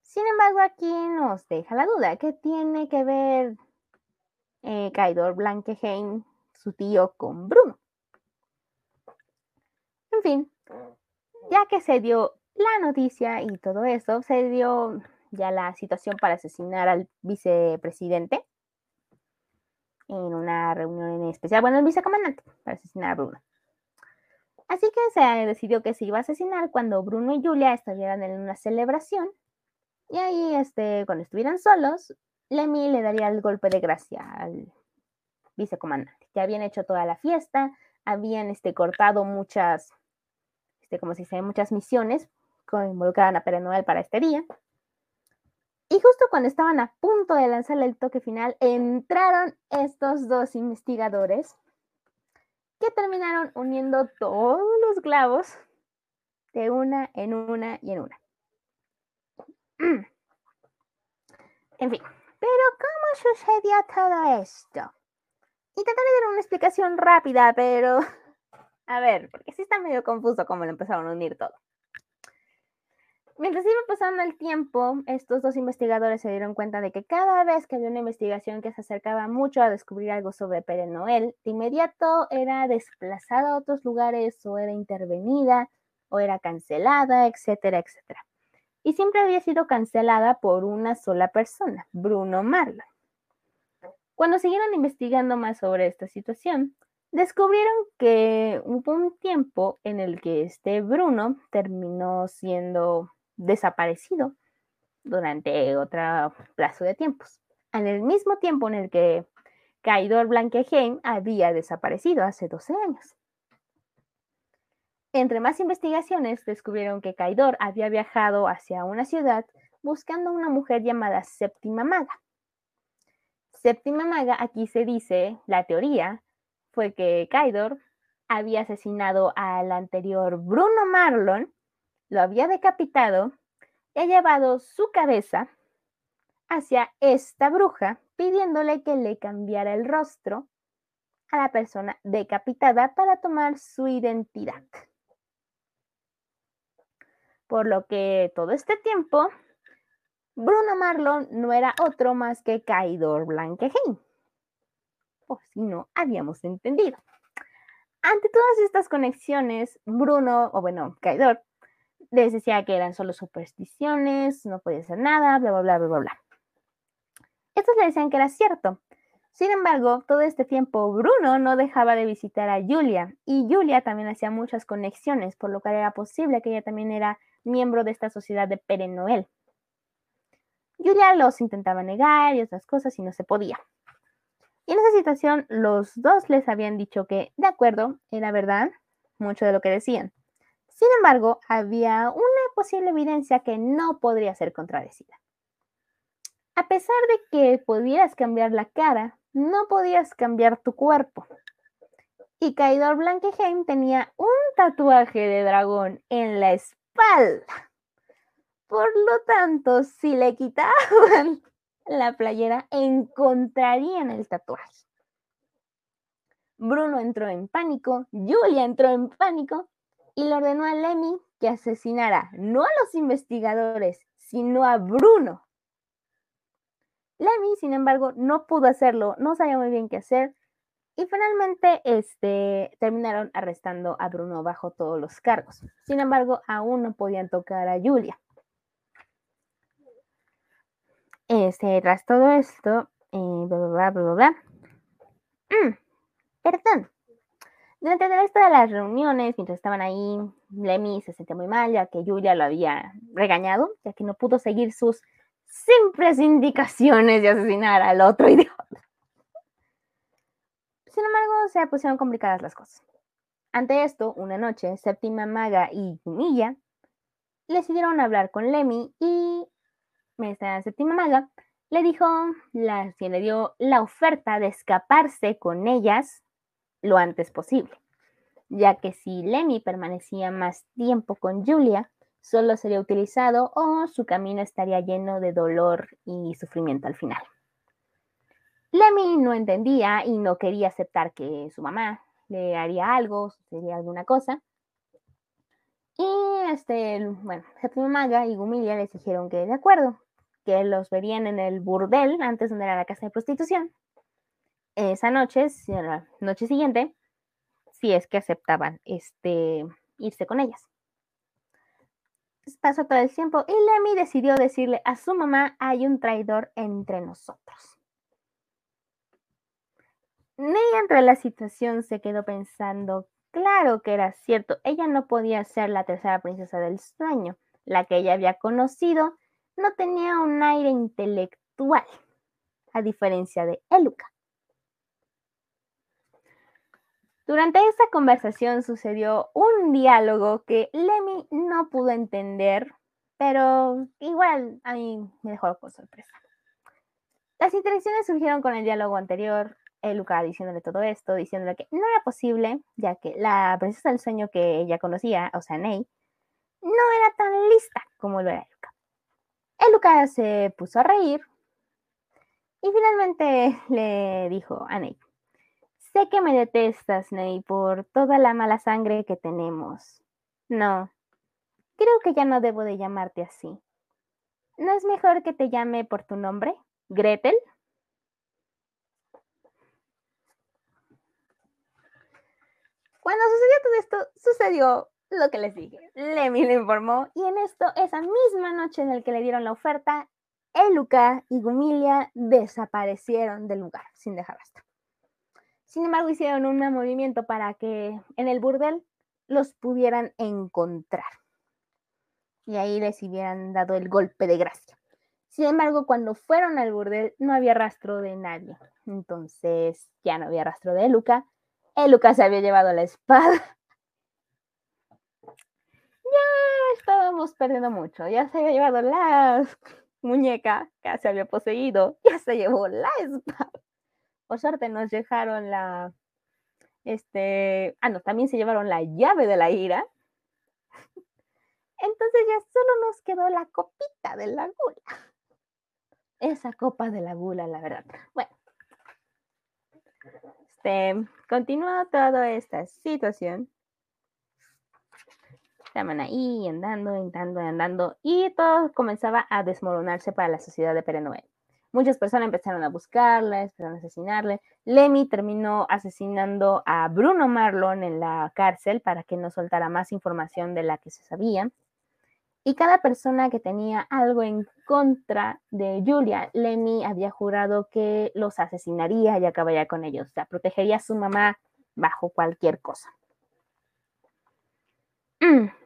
Sin embargo, aquí nos deja la duda, ¿qué tiene que ver eh, Caidor Blankeheim, su tío, con Bruno? En fin, ya que se dio la noticia y todo eso, se dio ya la situación para asesinar al vicepresidente en una reunión en especial, bueno, el vicecomandante, para asesinar a Bruno. Así que se decidió que se iba a asesinar cuando Bruno y Julia estuvieran en una celebración. Y ahí, este, cuando estuvieran solos, Lemmy le daría el golpe de gracia al vicecomandante. Ya habían hecho toda la fiesta, habían este, cortado muchas, este, como se dice, muchas misiones que involucraban a Pere para este día. Y justo cuando estaban a punto de lanzarle el toque final, entraron estos dos investigadores que terminaron uniendo todos los clavos de una en una y en una. En fin, pero ¿cómo sucedió todo esto? Intentaré dar una explicación rápida, pero... A ver, porque sí está medio confuso cómo lo empezaron a unir todo. Mientras iba pasando el tiempo, estos dos investigadores se dieron cuenta de que cada vez que había una investigación que se acercaba mucho a descubrir algo sobre Pere Noel, de inmediato era desplazada a otros lugares o era intervenida o era cancelada, etcétera, etcétera. Y siempre había sido cancelada por una sola persona, Bruno Marlon. Cuando siguieron investigando más sobre esta situación, descubrieron que hubo un tiempo en el que este Bruno terminó siendo desaparecido durante otro plazo de tiempos. En el mismo tiempo en el que Caidor Blankeheim había desaparecido hace 12 años. Entre más investigaciones, descubrieron que Caidor había viajado hacia una ciudad buscando a una mujer llamada Séptima Maga. Séptima Maga, aquí se dice, la teoría fue que Caidor había asesinado al anterior Bruno Marlon lo había decapitado y ha llevado su cabeza hacia esta bruja, pidiéndole que le cambiara el rostro a la persona decapitada para tomar su identidad. Por lo que todo este tiempo, Bruno Marlon no era otro más que Caidor Blanquejín. O si no, habíamos entendido. Ante todas estas conexiones, Bruno, o bueno, Caidor, les decía que eran solo supersticiones, no podía hacer nada, bla, bla, bla, bla, bla. Estos le decían que era cierto. Sin embargo, todo este tiempo Bruno no dejaba de visitar a Julia y Julia también hacía muchas conexiones, por lo que era posible que ella también era miembro de esta sociedad de Pere Noel. Julia los intentaba negar y otras cosas y no se podía. Y en esa situación los dos les habían dicho que, de acuerdo, era verdad mucho de lo que decían. Sin embargo, había una posible evidencia que no podría ser contradecida. A pesar de que pudieras cambiar la cara, no podías cambiar tu cuerpo. Y Caidor Blankeheim tenía un tatuaje de dragón en la espalda. Por lo tanto, si le quitaban la playera, encontrarían el tatuaje. Bruno entró en pánico, Julia entró en pánico y le ordenó a Lemmy que asesinara no a los investigadores, sino a Bruno. Lemmy, sin embargo, no pudo hacerlo, no sabía muy bien qué hacer y finalmente este, terminaron arrestando a Bruno bajo todos los cargos. Sin embargo, aún no podían tocar a Julia. Este, tras todo esto, eh, bla, bla, bla, bla, mm, perdón, durante el resto de las reuniones, mientras estaban ahí, Lemmy se sentía muy mal, ya que Julia lo había regañado, ya que no pudo seguir sus simples indicaciones de asesinar al otro idiota. Sin embargo, se pusieron complicadas las cosas. Ante esto, una noche, Séptima Maga y Yumilla decidieron hablar con Lemmy y esta séptima maga, le dijo, la, le dio la oferta de escaparse con ellas lo antes posible, ya que si Lemmy permanecía más tiempo con Julia, solo sería utilizado o su camino estaría lleno de dolor y sufrimiento al final. Lemmy no entendía y no quería aceptar que su mamá le haría algo, sería alguna cosa. Y este, bueno, Séptima Maga y Gumilia les dijeron que de acuerdo, que los verían en el burdel antes donde era la casa de prostitución. Esa noche, la noche siguiente, si es que aceptaban este, irse con ellas. Pasó todo el tiempo y Lemmy decidió decirle a su mamá, hay un traidor entre nosotros. Ney entre la situación se quedó pensando, claro que era cierto, ella no podía ser la tercera princesa del sueño, la que ella había conocido no tenía un aire intelectual, a diferencia de Eluca. Durante esa conversación sucedió un diálogo que Lemmy no pudo entender, pero igual a mí me dejó con sorpresa. Las interacciones surgieron con el diálogo anterior, Eluca diciéndole todo esto, diciéndole que no era posible, ya que la princesa del sueño que ella conocía, o sea, Ney, no era tan lista como lo era Eluca. Eluca se puso a reír y finalmente le dijo a Ney, sé que me detestas, Ney, por toda la mala sangre que tenemos. No, creo que ya no debo de llamarte así. ¿No es mejor que te llame por tu nombre, Gretel? Cuando sucedió todo esto, sucedió lo que les dije. Lemmy le informó y en esto, esa misma noche en la que le dieron la oferta, Eluca y Gumilia desaparecieron del lugar sin dejar rastro. Sin embargo, hicieron un movimiento para que en el burdel los pudieran encontrar. Y ahí les hubieran dado el golpe de gracia. Sin embargo, cuando fueron al burdel no había rastro de nadie. Entonces ya no había rastro de Eluca. Eluca se había llevado la espada ya estábamos perdiendo mucho. Ya se había llevado la muñeca que se había poseído, ya se llevó la espada. Por suerte nos dejaron la, este, ah, no, también se llevaron la llave de la ira. Entonces ya solo nos quedó la copita de la gula. Esa copa de la gula, la verdad. Bueno, este, continúa toda esta situación. Estaban ahí andando, andando, andando y todo comenzaba a desmoronarse para la sociedad de Perenoe. Muchas personas empezaron a buscarla, empezaron a asesinarle. Lemmy terminó asesinando a Bruno Marlon en la cárcel para que no soltara más información de la que se sabía. Y cada persona que tenía algo en contra de Julia, Lemmy había jurado que los asesinaría y acabaría con ellos. O sea, protegería a su mamá bajo cualquier cosa. Mm.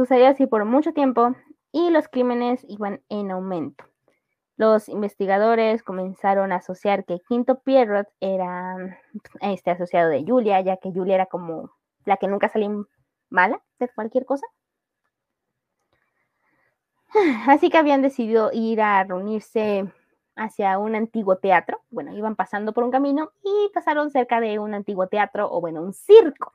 Sucedió así por mucho tiempo y los crímenes iban en aumento. Los investigadores comenzaron a asociar que Quinto Pierrot era este, asociado de Julia, ya que Julia era como la que nunca salió mala de cualquier cosa. Así que habían decidido ir a reunirse hacia un antiguo teatro. Bueno, iban pasando por un camino y pasaron cerca de un antiguo teatro o bueno, un circo.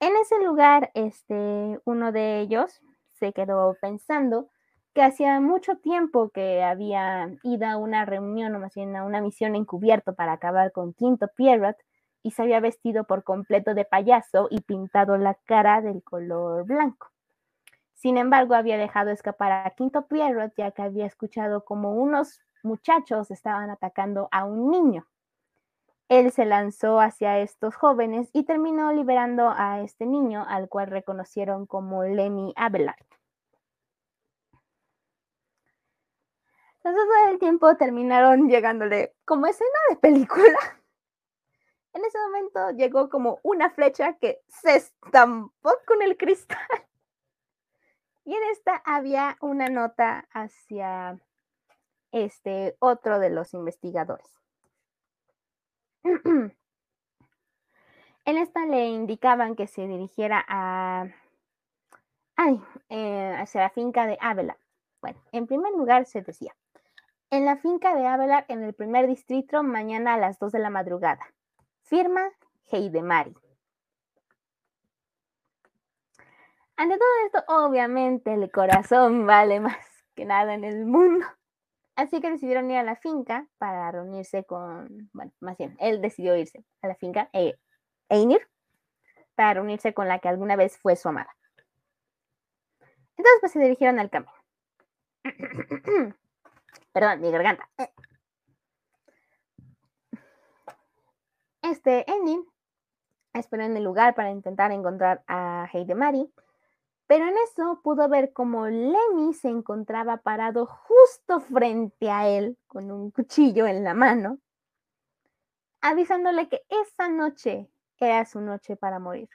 En ese lugar, este, uno de ellos se quedó pensando que hacía mucho tiempo que había ido a una reunión o más bien a una misión encubierto para acabar con Quinto Pierrot y se había vestido por completo de payaso y pintado la cara del color blanco. Sin embargo, había dejado escapar a Quinto Pierrot ya que había escuchado como unos muchachos estaban atacando a un niño. Él se lanzó hacia estos jóvenes y terminó liberando a este niño, al cual reconocieron como Lemmy Abelard. Entonces todo el tiempo terminaron llegándole como escena de película. En ese momento llegó como una flecha que se estampó con el cristal. Y en esta había una nota hacia este otro de los investigadores. en esta le indicaban que se dirigiera a, ay, eh, hacia la finca de Ávila, Bueno, en primer lugar se decía, en la finca de Abelard, en el primer distrito, mañana a las 2 de la madrugada. Firma Heidemari. Ante todo esto, obviamente el corazón vale más que nada en el mundo. Así que decidieron ir a la finca para reunirse con, bueno, más bien, él decidió irse a la finca, eh, Einir, para reunirse con la que alguna vez fue su amada. Entonces, pues se dirigieron al camino. Perdón, mi garganta. Este Einir esperó en el lugar para intentar encontrar a Heidemari pero en eso pudo ver cómo Lemmy se encontraba parado justo frente a él con un cuchillo en la mano, avisándole que esa noche era su noche para morir.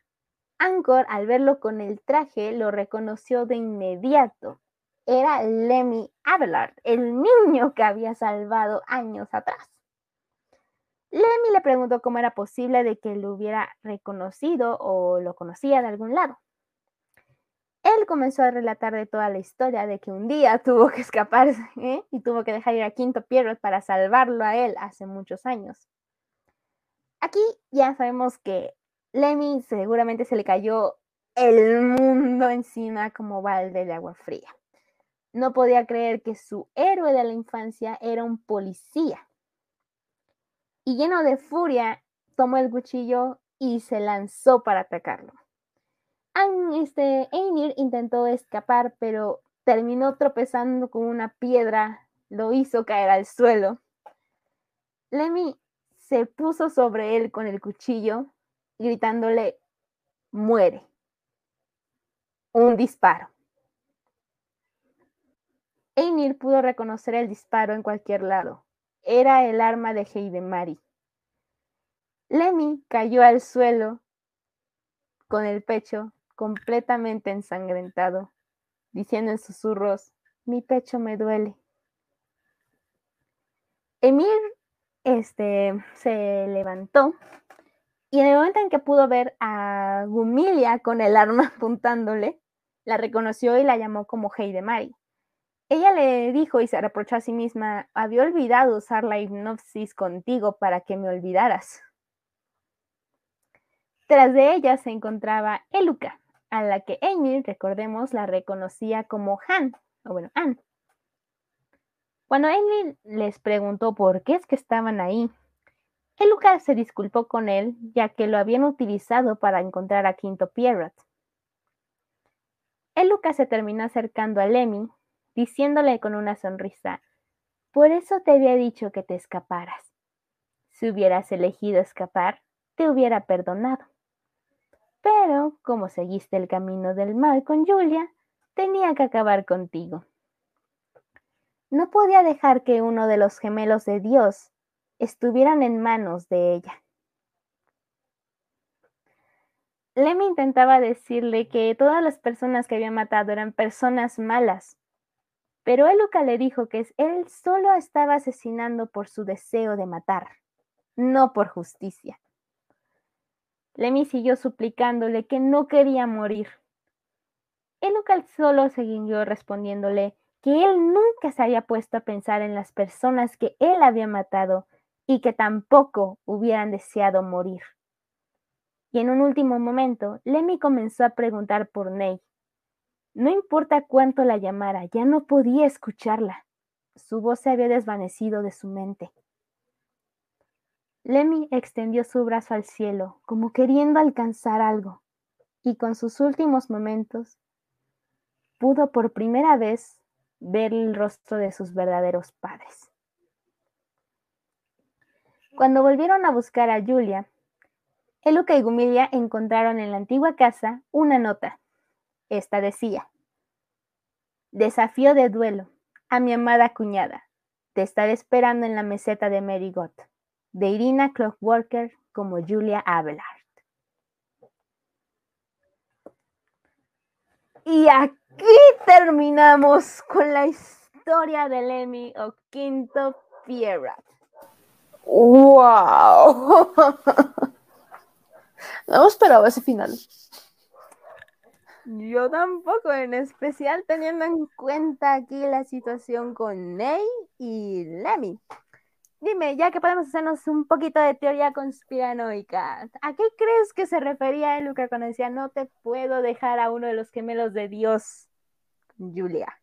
Angkor, al verlo con el traje, lo reconoció de inmediato. Era Lemmy Abelard, el niño que había salvado años atrás. Lemmy le preguntó cómo era posible de que lo hubiera reconocido o lo conocía de algún lado. Él comenzó a relatar de toda la historia de que un día tuvo que escaparse ¿eh? y tuvo que dejar ir a Quinto Pierrot para salvarlo a él hace muchos años. Aquí ya sabemos que Lemmy seguramente se le cayó el mundo encima como balde de agua fría. No podía creer que su héroe de la infancia era un policía. Y lleno de furia, tomó el cuchillo y se lanzó para atacarlo este, Einir intentó escapar, pero terminó tropezando con una piedra, lo hizo caer al suelo. Lemmy se puso sobre él con el cuchillo, gritándole, muere. Un disparo. Einir pudo reconocer el disparo en cualquier lado. Era el arma de Heidemari. Lemmy cayó al suelo con el pecho completamente ensangrentado, diciendo en susurros, mi pecho me duele. Emir este, se levantó y en el momento en que pudo ver a Gumilia con el arma apuntándole, la reconoció y la llamó como Heidemari. Ella le dijo y se reprochó a sí misma, había olvidado usar la hipnosis contigo para que me olvidaras. Tras de ella se encontraba Eluka, a la que Amy, recordemos, la reconocía como Han, o bueno, Anne. Cuando Amy les preguntó por qué es que estaban ahí, Eluca se disculpó con él, ya que lo habían utilizado para encontrar a Quinto Pierrot. Eluca se terminó acercando a Lemmy, diciéndole con una sonrisa, por eso te había dicho que te escaparas. Si hubieras elegido escapar, te hubiera perdonado. Pero, como seguiste el camino del mal con Julia, tenía que acabar contigo. No podía dejar que uno de los gemelos de Dios estuvieran en manos de ella. Lemmy intentaba decirle que todas las personas que había matado eran personas malas, pero Eluca le dijo que él solo estaba asesinando por su deseo de matar, no por justicia. Lemmy siguió suplicándole que no quería morir. Elucal solo siguió respondiéndole que él nunca se había puesto a pensar en las personas que él había matado y que tampoco hubieran deseado morir. Y en un último momento, Lemmy comenzó a preguntar por Ney. No importa cuánto la llamara, ya no podía escucharla. Su voz se había desvanecido de su mente. Lemmy extendió su brazo al cielo, como queriendo alcanzar algo, y con sus últimos momentos pudo por primera vez ver el rostro de sus verdaderos padres. Cuando volvieron a buscar a Julia, Eluca y Gumilia encontraron en la antigua casa una nota. Esta decía, Desafío de duelo a mi amada cuñada. Te estaré esperando en la meseta de Merigot de Irina Clockworker como Julia Abelard. Y aquí terminamos con la historia de Lemmy o Quinto Pierrot. ¡Wow! No esperaba ese final. Yo tampoco, en especial teniendo en cuenta aquí la situación con Ney y Lemmy. Dime, ya que podemos hacernos un poquito de teoría conspiranoica, ¿a qué crees que se refería Luca cuando decía no te puedo dejar a uno de los gemelos de Dios, Julia?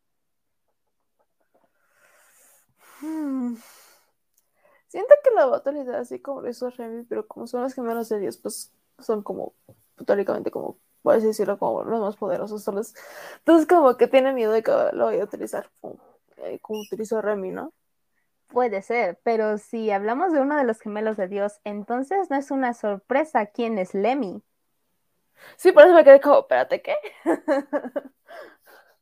Hmm. Siento que la batalla así como eso Remy, pero como son los gemelos de Dios, pues son como, teóricamente, como, por así decirlo, como los más poderosos. Entonces, como que tiene miedo de que lo vaya a utilizar como, eh, como utilizó Remy, ¿no? Puede ser, pero si hablamos de uno de los gemelos de Dios, entonces no es una sorpresa quién es Lemmy. Sí, por eso me quedé como, espérate, ¿qué?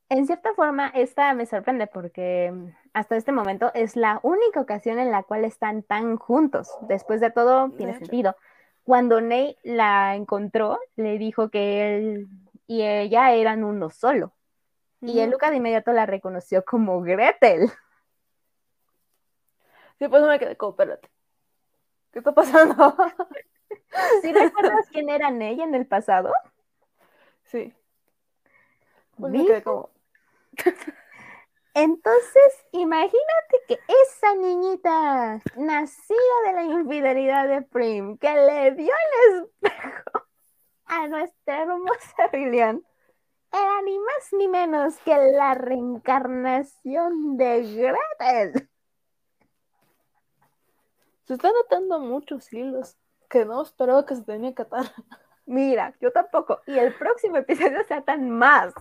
en cierta forma, esta me sorprende porque mm, hasta este momento es la única ocasión en la cual están tan juntos. Después de todo, tiene sentido. Cuando Ney la encontró, le dijo que él y ella eran uno solo. Y el Luca de inmediato la reconoció como Gretel. Sí, pues me quedé como, espérate. ¿Qué está pasando? ¿Sí recuerdas quién era ella en el pasado? Sí. Pues me quedé como. Entonces, imagínate que esa niñita nacida de la infidelidad de Prim, que le dio el espejo a nuestra hermosa Lilian, era ni más ni menos que la reencarnación de Gretel. Se están notando muchos hilos que no esperaba que se tenía que atar. Mira, yo tampoco. Y el próximo episodio se atan más.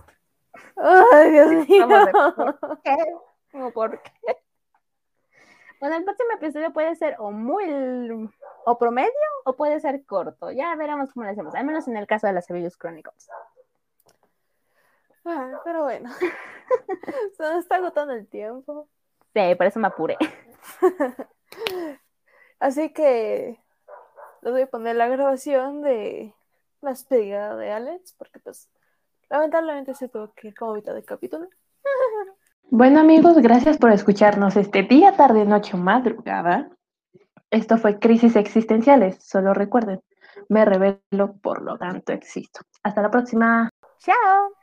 Ay, Dios mío. ¿Por qué? por qué? Bueno, el próximo episodio puede ser o muy o promedio o puede ser corto. Ya veremos cómo lo hacemos, al menos en el caso de las Severus Chronicles. Ah, pero bueno, se nos está agotando el tiempo. Sí, por eso me apuré. Así que les voy a poner la grabación de la despedida de Alex, porque pues lamentablemente se tuvo que ir como mitad del capítulo. Bueno amigos, gracias por escucharnos este día, tarde, noche o madrugada. Esto fue Crisis Existenciales, solo recuerden, me revelo, por lo tanto existo. Hasta la próxima. Chao.